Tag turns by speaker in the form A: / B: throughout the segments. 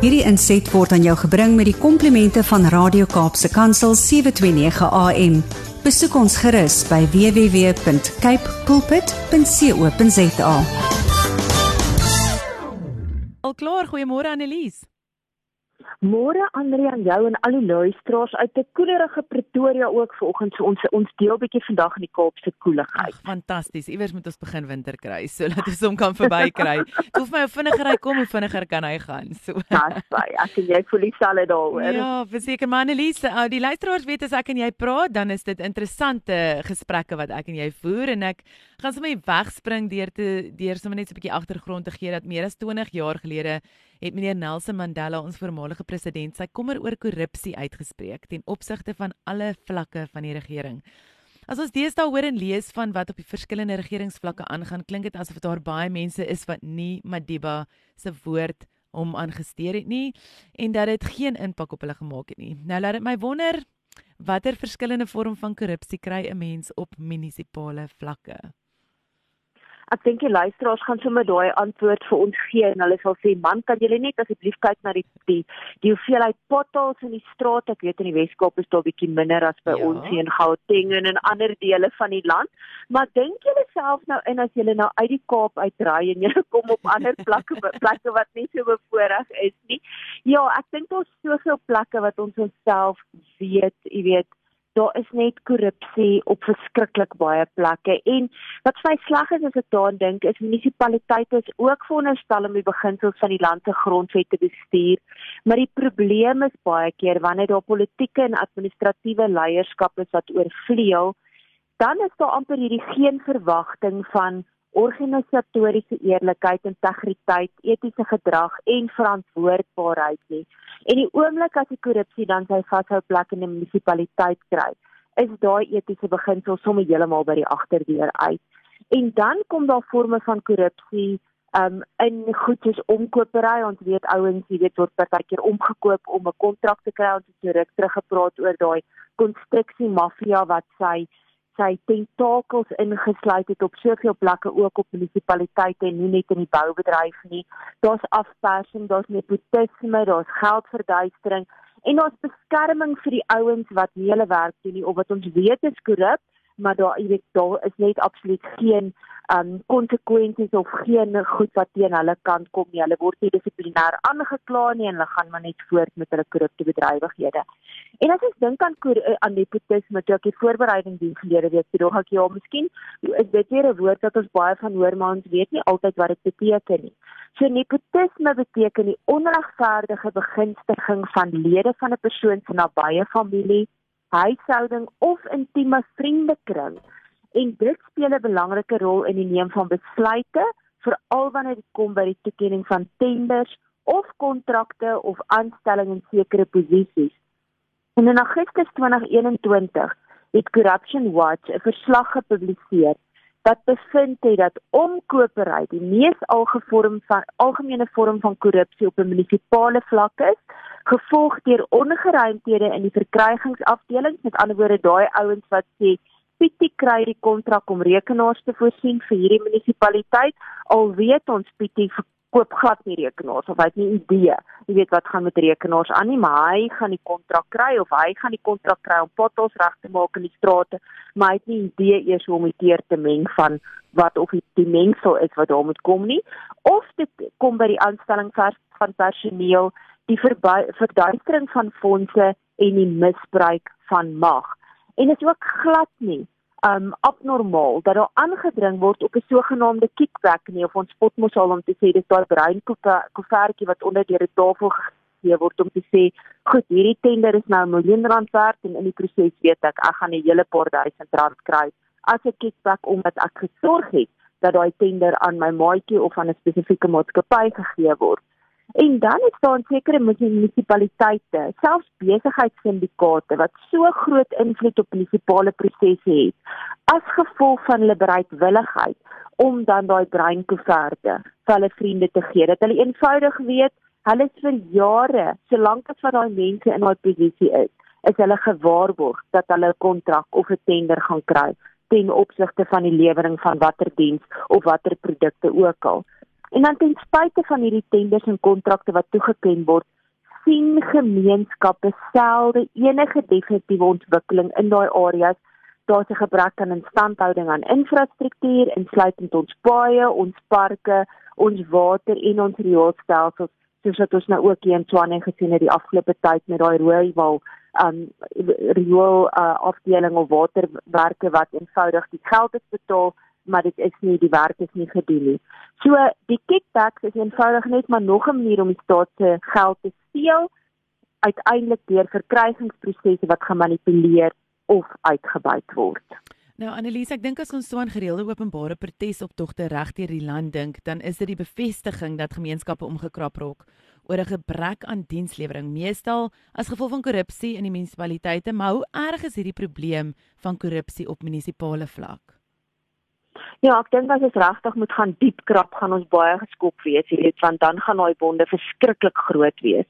A: Hierdie inset word aan jou gebring met die komplimente van Radio Kaapse Kansel 729 AM. Besoek ons gerus by www.cape pulpit.co.za.
B: Al klaar, goeiemôre Annelies.
C: Môre Andri aan jou en al die luisteraars uit 'n koelerige Pretoria ook vanoggend so ons ons deel bietjie vandag in die Kaapse koeligheid.
B: Fantasties. Iewers moet ons begin winter kry sodat ons hom kan verbykry. Dit hoef my hoe vinniger hy kom, hoe vinniger kan hy gaan. So.
C: Dis baie. Sien jy voel dieselfde daaroor.
B: Ja, verseker maar Annelies, uh, die luisteraars weet as ek en jy praat, dan is dit interessante gesprekke wat ek en jy voer en ek gaan sommer wegspring deur te deur sommer net so 'n bietjie agtergrond te gee dat meer as 20 jaar gelede het meneer Nelson Mandela, ons voormalige president, sy kommer oor korrupsie uitgespreek ten opsigte van alle vlakke van die regering. As ons deesdae hoor en lees van wat op die verskillende regeringsvlakke aangaan, klink dit asof daar baie mense is wat nie Madiba se woord om aangesteer het nie en dat dit geen impak op hulle gemaak het nie. Nou laat dit my wonder watter verskillende vorm van korrupsie kry 'n mens op munisipale vlakke?
C: Ek dink die luisteraars gaan sommer daai antwoord vir ons gee en hulle sal sê man kan julle net asseblief kyk na die die die hoeveelheid potholes in die straat? Ek weet in die Weskaap is daar bietjie minder as by ja. ons hier in Gauteng en in ander dele van die land. Maar dink julle self nou in as julle nou uit die Kaap uitry en julle kom op ander plekke plekke wat nie so bevoorreg is nie? Ja ek dink daar's soveel plekke wat ons onsself weet jy weet daar is net korrupsie op verskriklik baie plekke. En wat vir my sleg is as ek daaraan dink is munisipaliteite is ook veronderstel om die beginsels van die land se grondwet te bestuur. Maar die probleem is baie keer wanneer daar politieke en administratiewe leierskap is wat oorvleuel dan is daar amper hierdie geen verwagting van organisatoriese eerlikheid, integriteit, etiese gedrag en verantwoordbaarheid nie. En die oomblik as die korrupsie dan sy vashou plek in 'n munisipaliteit kry, is daai etiese beginsel sommer heeltemal by die agterdeur uit. En dan kom daar forme van korrupsie um in goed soos omkopery ons weet ouens jy weet word partykeer omgekoop om 'n kontrak te kry ons het terug teruggepraat oor daai konstruksie mafia wat sy sy tentakels ingesluit het op soveel plekke ook op munisipaliteite en nie net in die boubedryf nie. Daar's afpersing, daar's nepotisme, daar's geldverduistering en daar's beskerming vir die ouens wat nie hulle werk doen nie of wat ons weet is korrup, maar daar jy weet daar is net absoluut geen um konsekwensies of geen goed wat teen hulle kant kom nie. Hulle word nie dissiplinêr aangekla nie en hulle gaan maar net voort met hulle korrupte bedrywighede. En as ons dink aan eh, aan nepotisme, toe ek die voorbereiding doen verlede week, toe ek ja, miskien is dit weer 'n woord wat ons baie van hoor, maar ons weet nie altyd wat dit beteken nie. So nepotisme beteken die onregverdige begunstiging van lede van 'n persoon se nabye familie, huishouding of intieme vriendekring en dit speel 'n belangrike rol in die neem van besluite veral wanneer dit kom by die toekenning van tenders of kontrakte of aanstelling in sekere posisies. En in Augustus 2021 het Corruption Watch 'n verslag gepubliseer wat bevind het dat omkopery die mees algevorm van algemene vorm van korrupsie op 'n munisipale vlak is, gevolg deur ongeruimthede in die verkrygingsafdelings, met ander woorde daai ouens wat sê Pietie kry die kontrak om rekenaars te voorsien vir hierdie munisipaliteit. Al weet ons Pietie koop glad nie rekenaars of hy het nie idee. Jy weet wat gaan met rekenaars aan nie, maar hy gaan die kontrak kry of hy gaan die kontrak kry om potholes reg te maak in die strate, maar hy het nie idee eers hoe om dit teer te meng van wat of die mengsel is wat daar moet kom nie. Of dit kom by die aanstelling van personeel, die verduistering van fondse en die misbruik van mag en dit is ook glad nie um abnormaal dat daar aangedring word op 'n sogenaamde kickback nie of ons spot mos al om te sê dis daai brein koevertjie wat onder deur die tafel gegee word om te sê goed hierdie tender is nou 'n miljoen rand werd en in die proses weet ek ek gaan 'n hele paar duisend rand kry as 'n kickback omdat ek gesorg het dat daai tender aan my maatjie of aan 'n spesifieke maatskappy gegee word En dan is daar sekere munisipaliteite, selfs besigheidssyndikaate wat so groot invloed op munisipale prosesse het as gevolg van hulle bereidwilligheid om dan daai breinkoeverte vir hulle vriende te gee. Dat hulle eenvoudig weet, hulle is vir jare, solank as wat daai mense in daai posisie is, is hulle gewaarborg dat hulle 'n kontrak of 'n tender gaan kry ten opsigte van die lewering van watter diens of watter produkte ook al. En dan ten spyte van hierdie tenders en kontrakte wat toegeken word, sien gemeenskappe selde enige definitiewe ontwikkeling in daai areas. Daar's 'n gebrek aan instandhouding aan infrastruktuur, insluitend ons paaie, ons parke, ons water en ons rioolstelsels, soos wat ons nou ook hier in Tshwane gesien het die afgelope tyd met daai rooiwal um riool uh, afdeling of waterwerke wat eenvoudig die geld is betaal maar dit is nie die werk is nie gedoen nie. So die kickbacks is eenvoudig net maar nog 'n manier om die staat se geld te steel uiteindelik deur verkrygingsprosesse wat gemanipuleer of uitgebuit word.
B: Nou Annelies, ek dink as ons so aan gereelde openbare protesoptogte reg deur die land dink, dan is dit die bevestiging dat gemeenskappe omgekrap raak oor 'n gebrek aan dienslewering, meestal as gevolg van korrupsie in die munisipaliteite. Maar hoe erg is hierdie probleem van korrupsie op munisipale vlak?
C: Ja, ek dink as ons regtig moet gaan diep krap, gaan ons baie geskok wees, jy weet, want dan gaan daai bonde verskriklik groot wees.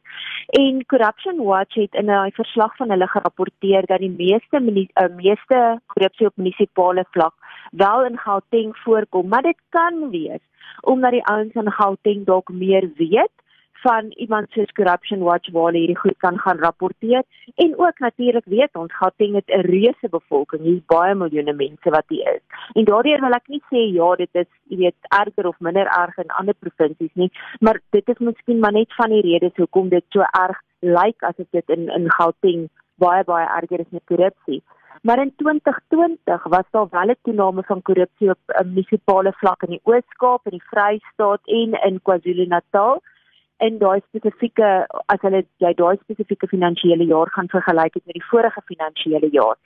C: En Corruption Watch het in 'n verslag van hulle gerapporteer dat die meeste uh, meeste korrupsie op munisipale vlak wel in Gauteng voorkom, maar dit kan wees omdat die ouens in Gauteng dalk meer weet van iemand soos Corruption Watch waar hierdie goed kan gaan rapporteer en ook natuurlik weet ons Gauteng het 'n reuse bevolking, hier's baie miljoene mense wat hier is. En daardeur wil ek nie sê ja, dit is jy weet erger of minder erg in ander provinsies nie, maar dit is miskien maar net van die redes hoekom dit so erg lyk asof dit in in Gauteng baie baie erger is met korrupsie. Maar in 2020 was daar wel 'n toename van korrupsie op 'n munisipale vlak in die Oos-Kaap en die Vrystaat en in KwaZulu-Natal in daai spesifieke as hulle jy daai spesifieke finansiële jaar gaan vergelyk met die vorige finansiële jaar.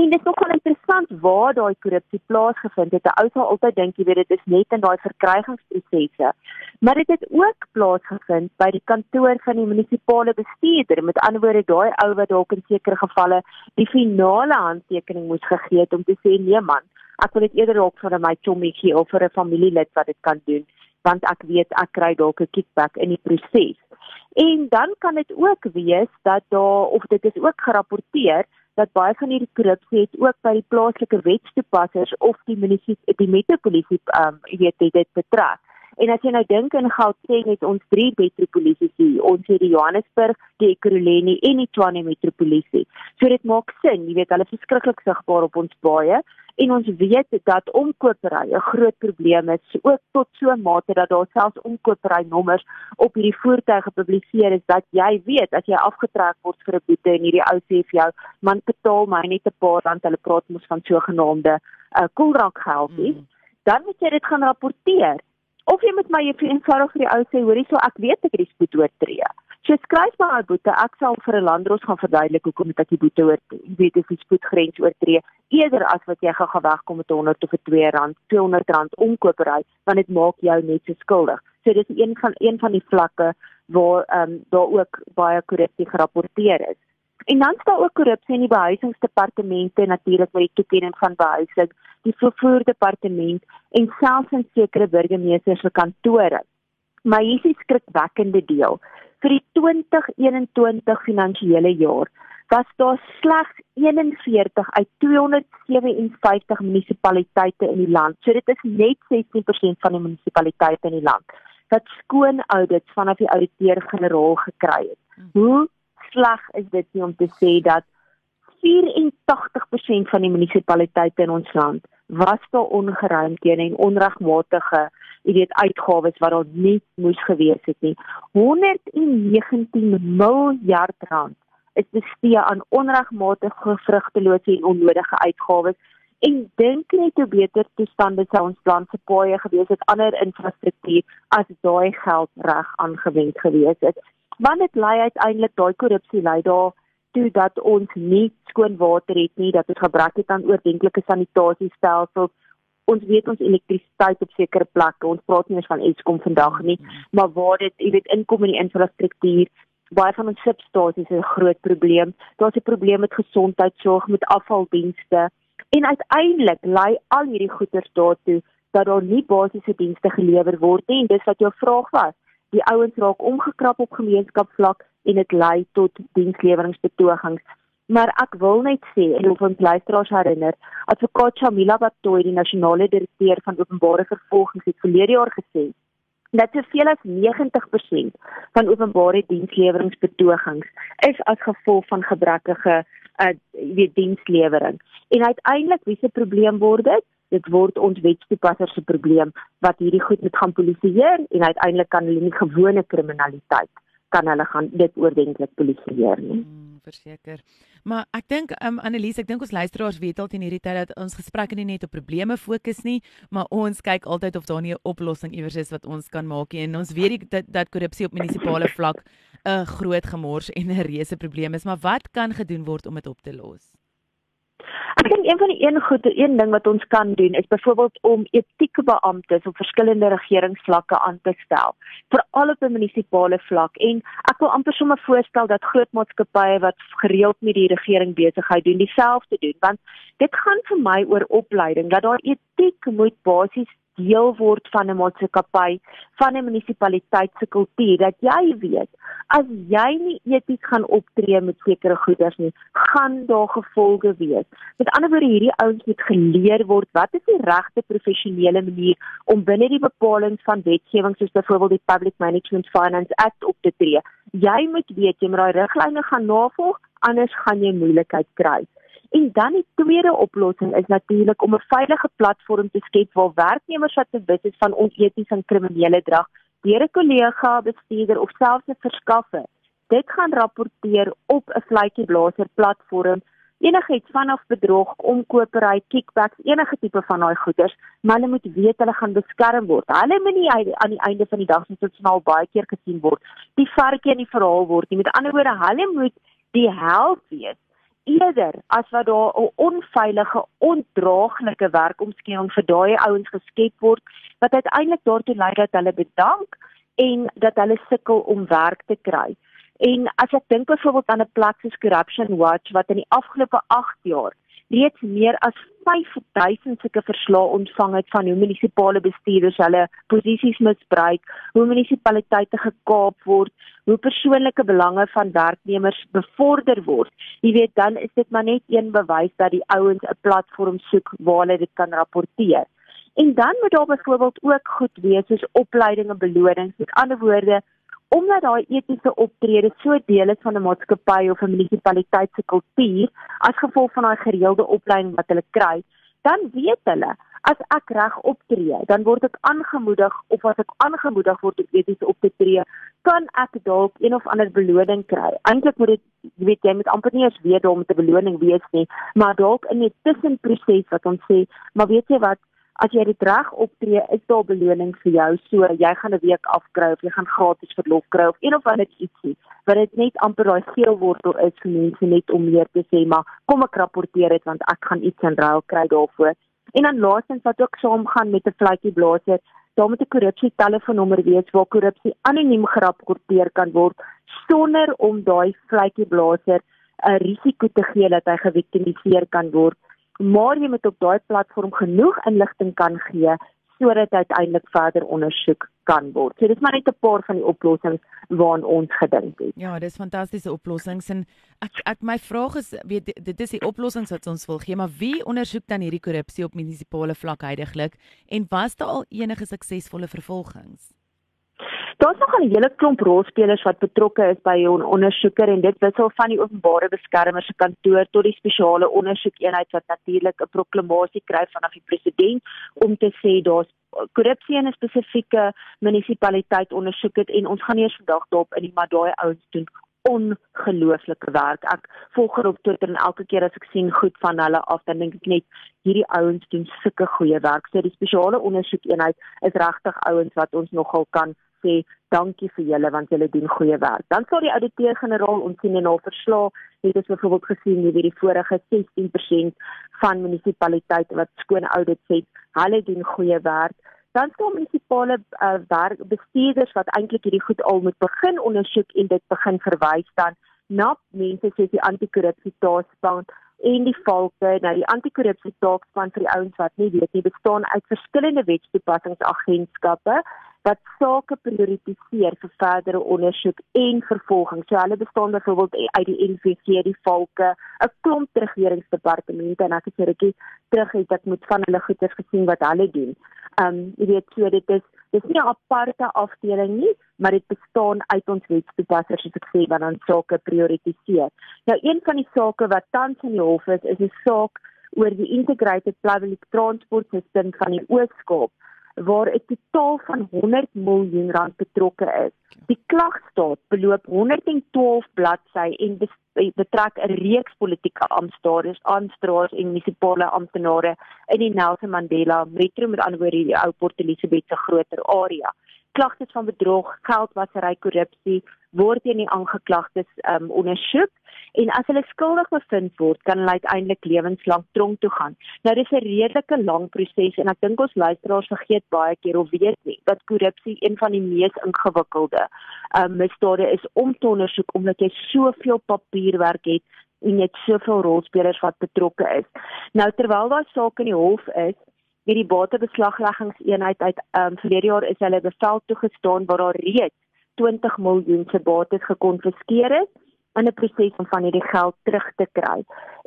C: En dit is nogal interessant waar daai korrupsie plaasgevind het. 'n Ou sal altyd dink jy weet dit is net in daai verkrygingsprosesse. Maar dit het ook plaasgevind by die kantoor van die munisipale bestuurder. Met ander woorde daai ou wat dalk in sekere gevalle die finale handtekening moes gegee het om te sê nee man, ek wil dit eerder dalk vir my chommetjie of vir 'n familielid wat dit kan doen want ek weet ek kry dalk 'n kickback in die proses. En dan kan dit ook wees dat daar of dit is ook gerapporteer dat baie van hierdie korrupsie het ook by die plaaslike wetstoepassers of die munisipaliteit die metropolisie ehm um, jy weet dit betrek. En as jy nou dink in Gauteng het ons drie metropolisies hier. Ons het die Johannesburg, die Ekurhuleni en die Tshwane metropolisie. So dit maak sin, jy weet hulle is verskriklik sigbaar op ons baie en ons weet dat omkopery 'n groot probleem is ook tot so 'n mate dat daar selfs omkopery nommers op hierdie voertuie gepubliseer is dat jy weet as jy afgetrek word vir 'n boete en hierdie ou sê vir jou man betaal my net 'n paar rand. Hulle praat mos van sogenaamde 'n uh, koelrank geldie mm. dan moet jy dit gaan rapporteer. Of jy moet my eenvoudig vir die ou sê hoorie so ek weet ek het die spoed oortree So skryf maar uit boete. Ek sal vir 'n landros gaan verduidelik hoekom ek die boete oor weet of die spoedgrens oortree eerder as wat jy gaan wegkom met 100 of 2 rand, 200 rand omkopery, want dit maak jou net so skuldig. So dis een van een van die vlakke waar ehm um, daar ook baie korrupsie gerapporteer is. En dan staan ook korrupsie in die behuisingsdepartemente natuurlik met die toekenning van behuising, die vervoerdepartement en selfs in sekere burgemeesters se kantore. Maar hier is die skrikwekkende deel vir die 2021 finansiële jaar was daar slegs 41 uit 257 munisipaliteite in die land. So dit is net 16% van die munisipaliteite in die land wat skoon audits vanaf die ouditeur-generaal gekry het. Hoe sleg is dit nie om te sê dat 84% van die munisipaliteite in ons land was daar ongeruimdhede en onregmatige jy weet uitgawes wat daar nie moes gewees het nie. 119 miljard rand is bestee aan onregmatige vrugtelose en onnodige uitgawes en dink net hoe beter toestande sou ons land se paaie gewees het ander infrastruktuur as daai geld reg aangewend gewees het. Want dit lei uiteindelik daai korrupsie lei daar toe dat ons nie skoon water het nie, dat ons gebrek het aan oordentlike sanitasiestelsels ons weet ons elektrisiteit op sekere plekke. Ons praat nie eens van Eskom vandag nie maar waar dit jy weet inkom in die infrastruktuur baie van ons substasies is 'n groot probleem. Daar's 'n probleem met gesondheidsorg met afvaldienste en uiteindelik lei al hierdie goeders daartoe dat daar nie basiese dienste gelewer word nie. En dis wat jou vraag was. Die ouens raak omgekrap op gemeenskapsvlak en dit lei tot diensleweringspetogings Maar ek wil net sê en of ons luisteraars herinner, advokaat Shamila Batoy, die nasionale direkteur van openbare vervolgings het verlede jaar gesê dat soveel as 90% van openbare diensleweringspetogings is as gevolg van gebrekkige uh weet dienslewering. En uiteindelik wie se probleem word dit? Dit word ons wetstoepassers se probleem wat hierdie goed moet gaan polisieer en uiteindelik kan hulle nie gewone kriminaliteit kan hulle gaan dit oordentlik polisieer nie. Hmm
B: verseker. Maar ek dink um Annelies, ek dink ons luisteraars weet al teen hierdie tyd dat ons gesprekke nie net op probleme fokus nie, maar ons kyk altyd of daar nie 'n oplossing iewers is wat ons kan maak nie. En ons weet dat dat korrupsie op munisipale vlak 'n groot gemors en 'n reuse probleem is, maar wat kan gedoen word om dit op te los?
C: Ek dink een van die een goeie een ding wat ons kan doen is byvoorbeeld om etieke beamptes op verskillende regeringsvlakke aan te stel, veral op 'n munisipale vlak. En ek wil amper sommer voorstel dat groot maatskappye wat gereeld met die regering besigheid doen, dieselfde doen, want dit gaan vir my oor opleiding dat daar etiek moet basies deel word van 'n maatskappy, van 'n munisipaliteit se kultuur dat jy weet as jy nie eties gaan optree met sekere goederes nie, gaan daar gevolge wees. Met ander woorde hierdie ouens moet geleer word wat is die regte professionele manier om binne die bepalinge van wetgewing soos byvoorbeeld die Public Management Finance Act op te tree. Jy moet weet jy moet daai riglyne gaan navolg, anders gaan jy moeilikheid kry. En dan die tweede oplossing is natuurlik om 'n veilige platform te skep waar werknemers wat bewus is van onetiese en kriminele gedrag deur 'n kollega, bestuurder of selfs 'n verskaffer dit gaan rapporteer op 'n vletjie blaser platform enigiets vanaf bedrog, omkopery, kickbacks, enige tipe van daai goeders, maar hulle moet weet hulle gaan beskerm word. Hulle moet nie aan die einde van die dag soos dit nou baie keer gesien word, die varkie in die verhaal word nie. Met ander woorde, hulle moet die held wees eerder as wat daar 'n onveilige, ondraaglike werkomgewing vir daai ouens geskep word wat uiteindelik daartoe lei dat hulle bedank en dat hulle sukkel om werk te kry. En as ek dink byvoorbeeld aan 'n plek soos Corruption Watch wat in die afgelope 8 jaar reeds meer as 5000 sulke verslae ontvang het van hoe munisipale bestuurders hulle posisies misbruik, hoe munisipaliteite gekaap word, hoe persoonlike belange van werknemers bevorder word. Jy weet dan is dit maar net een bewys dat die ouens 'n platform soek waar hulle dit kan rapporteer. En dan moet daar byvoorbeeld ook goed wees soos opleiding en belonings. Met ander woorde, omdat daai etiese optrede so deel is van 'n maatskappy of 'n munisipaliteit se kultuur as gevolg van daai gereelde opleiding wat hulle kry, dan weet hulle as ek reg optree, dan word ek aangemoedig of as ek aangemoedig word om eties op te tree, kan ek dalk een of ander beloning kry. Eintlik moet dit weet jy met amper nie eens weet om te beloning wees nie, maar dalk in 'n tussenproses wat ons sê, maar weet jy wat as jy dit reg optree, is daar beloning vir jou. So jy gaan 'n week afkry of jy gaan gratis verlof kry of een of ander ietsie. Wat dit net amper daai geel wortel is vir mense net om meer te sê, maar kom ek rapporteer dit want ek gaan iets in ruil kry daarvoor. En dan laastens wat ook saamgaan met 'n fluitjie blaser, daar moet 'n korrupsie telefoonnommer wees waar korrupsie anoniem gerapporteer kan word sonder om daai fluitjie blaser 'n risiko te gee dat hy geviktimiseer kan word maar jy moet op daai platform genoeg inligting kan gee sodat uiteindelik verder ondersoek kan word. So dis maar net 'n paar van die oplossings waaraan ons gedink het.
B: Ja, dis fantastiese oplossings en ek ek my vraag is weet dit is die oplossings wat ons wil gee, maar wie ondersoek dan hierdie korrupsie op munisipale vlak heidaglik en was daar al enige suksesvolle vervolgings?
C: Daar's nog 'n hele klomp rolspelers wat betrokke is by 'n ondersoeker en dit wissel van die openbare beskermer se kantoor tot die spesiale ondersoekeenheid wat natuurlik 'n proklamasie kry vanaf die president om te sê daar's korrupsie in 'n spesifieke munisipaliteit ondersoek het en ons gaan eens vandag daarop in die maar daai ouens doen ongelooflike werk. Ek volg hulle op Twitter en elke keer as ek sien goed van hulle af, dan dink ek net hierdie ouens doen sulke goeie werk. So die spesiale ondersoekeenheid is regtig ouens wat ons nogal kan sê dankie vir julle want julle doen goeie werk. Dan sal die ouditeur-generaal ons sien in hul verslag het ons byvoorbeeld gesien wie die vorige 16% van munisipaliteite wat skoon audits het, hulle doen goeie werk. Dan staan munisipale uh, werk bestuurders wat eintlik hierdie goed al moet begin ondersoek en dit begin verwys dan na mense soos die anti-korrupsie taakspan en die valke nou die anti-korrupsie taakspan vir die ouens wat nie weet nie bestaan uit verskillende wetstoepassingsagentskappe wat sake prioritiseer vir verdere ondersoek en vervolging. So hulle bestaan byvoorbeeld uit die NVC, die Valke, 'n klomp regeringsdepartemente en ek het hierdie terug het ek moet van hulle goeders gesien wat hulle doen. Um jy weet so dit is Dis nie 'n aparte afdeling nie, maar dit bestaan uit ons wetstoepassers soos ek sê wat dan sake prioritiseer. Nou een van die sake wat tans in die hof is, is 'n saak oor die integrated public transport system van die Oos-Kaap waar 'n totaal van 100 miljoen rand betrokke is. Die klagstaat beloop 112 bladsy en betrek 'n reeks politieke amptenare, aanstraers en munisipale amptenare in die Nelson Mandela Metro met ander woorde die ou Port Elizabeth se groter area. Klagtes van bedrog, geldwasery, korrupsie word teen die aangeklagtes um, ondersoek en as hulle skuldig bevind word, kan hulle uiteindelik lewenslank tronk toe gaan. Nou dis 'n redelike lang proses en ek dink ons luisteraars vergeet baie keer of weet nie dat korrupsie een van die mees ingewikkelde um, misdade is om te ondersoek omdat jy soveel papierwerk het en jy het soveel rolspelers wat betrokke is. Nou terwyl daai saak in die hof is, het die batebeslagleggingseenheid uit um, verlede jaar is hulle bevel toegestaan waar daar reeds 20 miljoen se bates gekonfiskeer is in 'n proses om van hierdie geld terug te kry.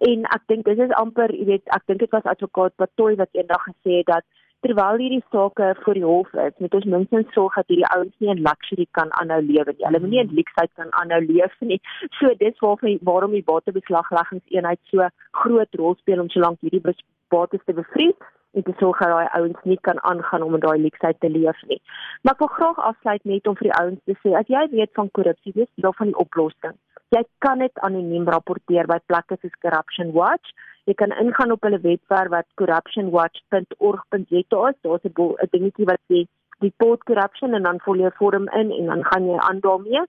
C: En ek dink dis is amper, jy weet, ek dink dit was advokaat Patoy wat eendag gesê het dat terwyl hierdie sake voor die hof is, moet ons minstens sorg dat hierdie ouens nie in luxury kan aanhou lewe nie. Hulle moet nie in luksheid kan aanhou leef nie. So dis waarvan waarom die batebeslagleggingseenheid so groot rol speel om solank hierdie bates te bevries en te sorg dat daai ouens nie kan aangaan om in daai luksheid te leef nie. Maar ek wil graag afsluit net om vir die ouens te sê, as jy weet van korrupsie, dis deel van die oplossing. Jy kan dit anoniem rapporteer by plekke soos Corruption Watch. Jy kan ingaan op hulle webwerf wat corruptionwatch.org.za is. Daar's 'n dingetjie wat sê report corruption en dan vul jy 'n vorm in en dan gaan jy aan daarmee.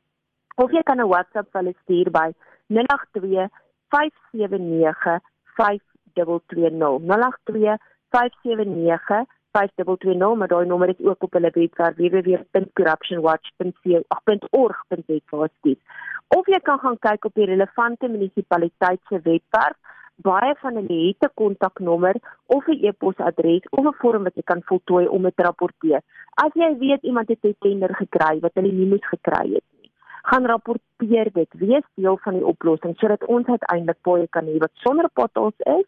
C: Of jy kan 'n WhatsApp vir hulle stuur by 082 579 5220. 082 579 5220 maar daai nommer is ook op hulle webwerf www.corruptionwatch.org.za of jy kan gaan kyk op die relevante munisipaliteit se webwerf. Baie van hulle het 'n kontaknommer of 'n e-posadres of 'n vorm wat jy kan voltooi om dit te rapporteer. As jy weet iemand het 'n tender gekry wat hulle nie moes gekry het nie gaan rapporteer dit. Wees deel van die oplossing sodat ons uiteindelik baie kan hê wat sonder potholes is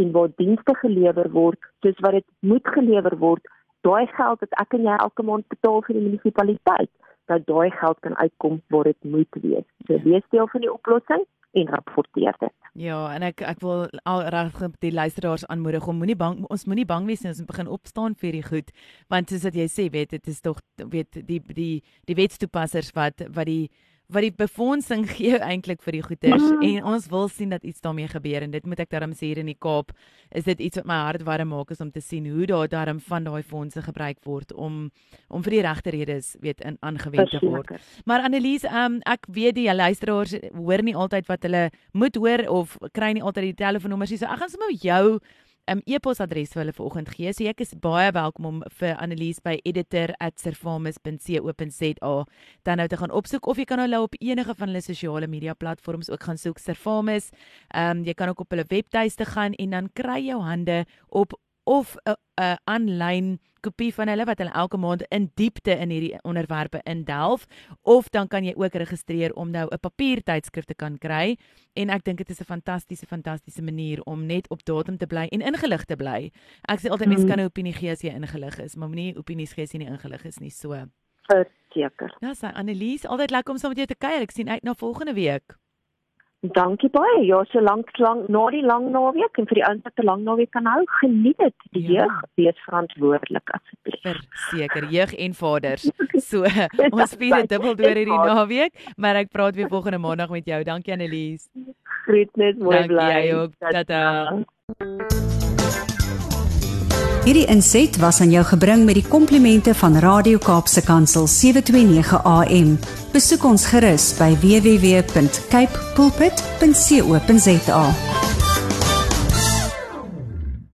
C: en waar dienste gelewer word soos wat dit moet gelewer word, daai geld wat ek en jy elke maand betaal vir die munisipaliteit, dat daai geld kan uitkom waar dit moet wees. So wees deel van die oplossing en rapporteer dit.
B: Ja, en ek ek wil al regtig die luisteraars aanmoedig om moenie bang ons moenie bang wees nie ons begin opstaan vir die goed, want soos wat jy sê, weet dit is tog weet die die die wetstoepassers wat wat die wat die befondsing gee eintlik vir die goeders mm. en ons wil sien dat iets daarmee gebeur en dit moet ek darm sê hier in die Kaap is dit iets wat my hart warm maak is om te sien hoe daar darm van daai fondse gebruik word om om vir die regte redes weet in aangewend te word. Maar Annelies, um, ek weet die luisteraars hoor nie altyd wat hulle moet hoor of kry nie altyd die telefoonnommers nie. So ek gaan sommer jou um, e-posadres vir hulle vanoggend gee. So ek is baie welkom om vir Annelies by editor@servamus.co.za dan nou te gaan opsoek of jy kan hulle op enige van hulle sosiale media platforms ook gaan soek Servamus. Ehm um, jy kan ook op hulle webtuiste gaan en dan kry jou hande op of 'n aanlyn kopie van hulle wat hulle elke maand in diepte in hierdie onderwerpe indelf of dan kan jy ook registreer om nou 'n papiertydskrif te kan kry en ek dink dit is 'n fantastiese fantastiese manier om net op datum te bly en ingelig te bly. Ek sê altyd mense kan 'n opinie gee as jy ingelig is, maar moenie opinies gee as jy nie ingelig is nie. So.
C: Verseker.
B: Ja, sy Annelies, altyd lekker om saam met jou te kuier. Ek sien uit na volgende week.
C: Dankie baie. Ja, so lank lank na die lang naweek en vir die ouens wat 'n lang naweek kan hou, geniet dit. Die ja. jeug wees verantwoordelik asseblief.
B: Verseker, jeug en vaders. So, ons vier dit dubbel deur hierdie naweek, maar ek praat weer volgende maandag met jou. Dankie Annelies.
C: Groetnis, mooi bly.
B: Dankie jou. Tata.
A: Hierdie inset was aan jou gebring met die komplimente van Radio Kaapse Kansel 729 AM. Besoek ons gerus by www.cape pulpit.co.za.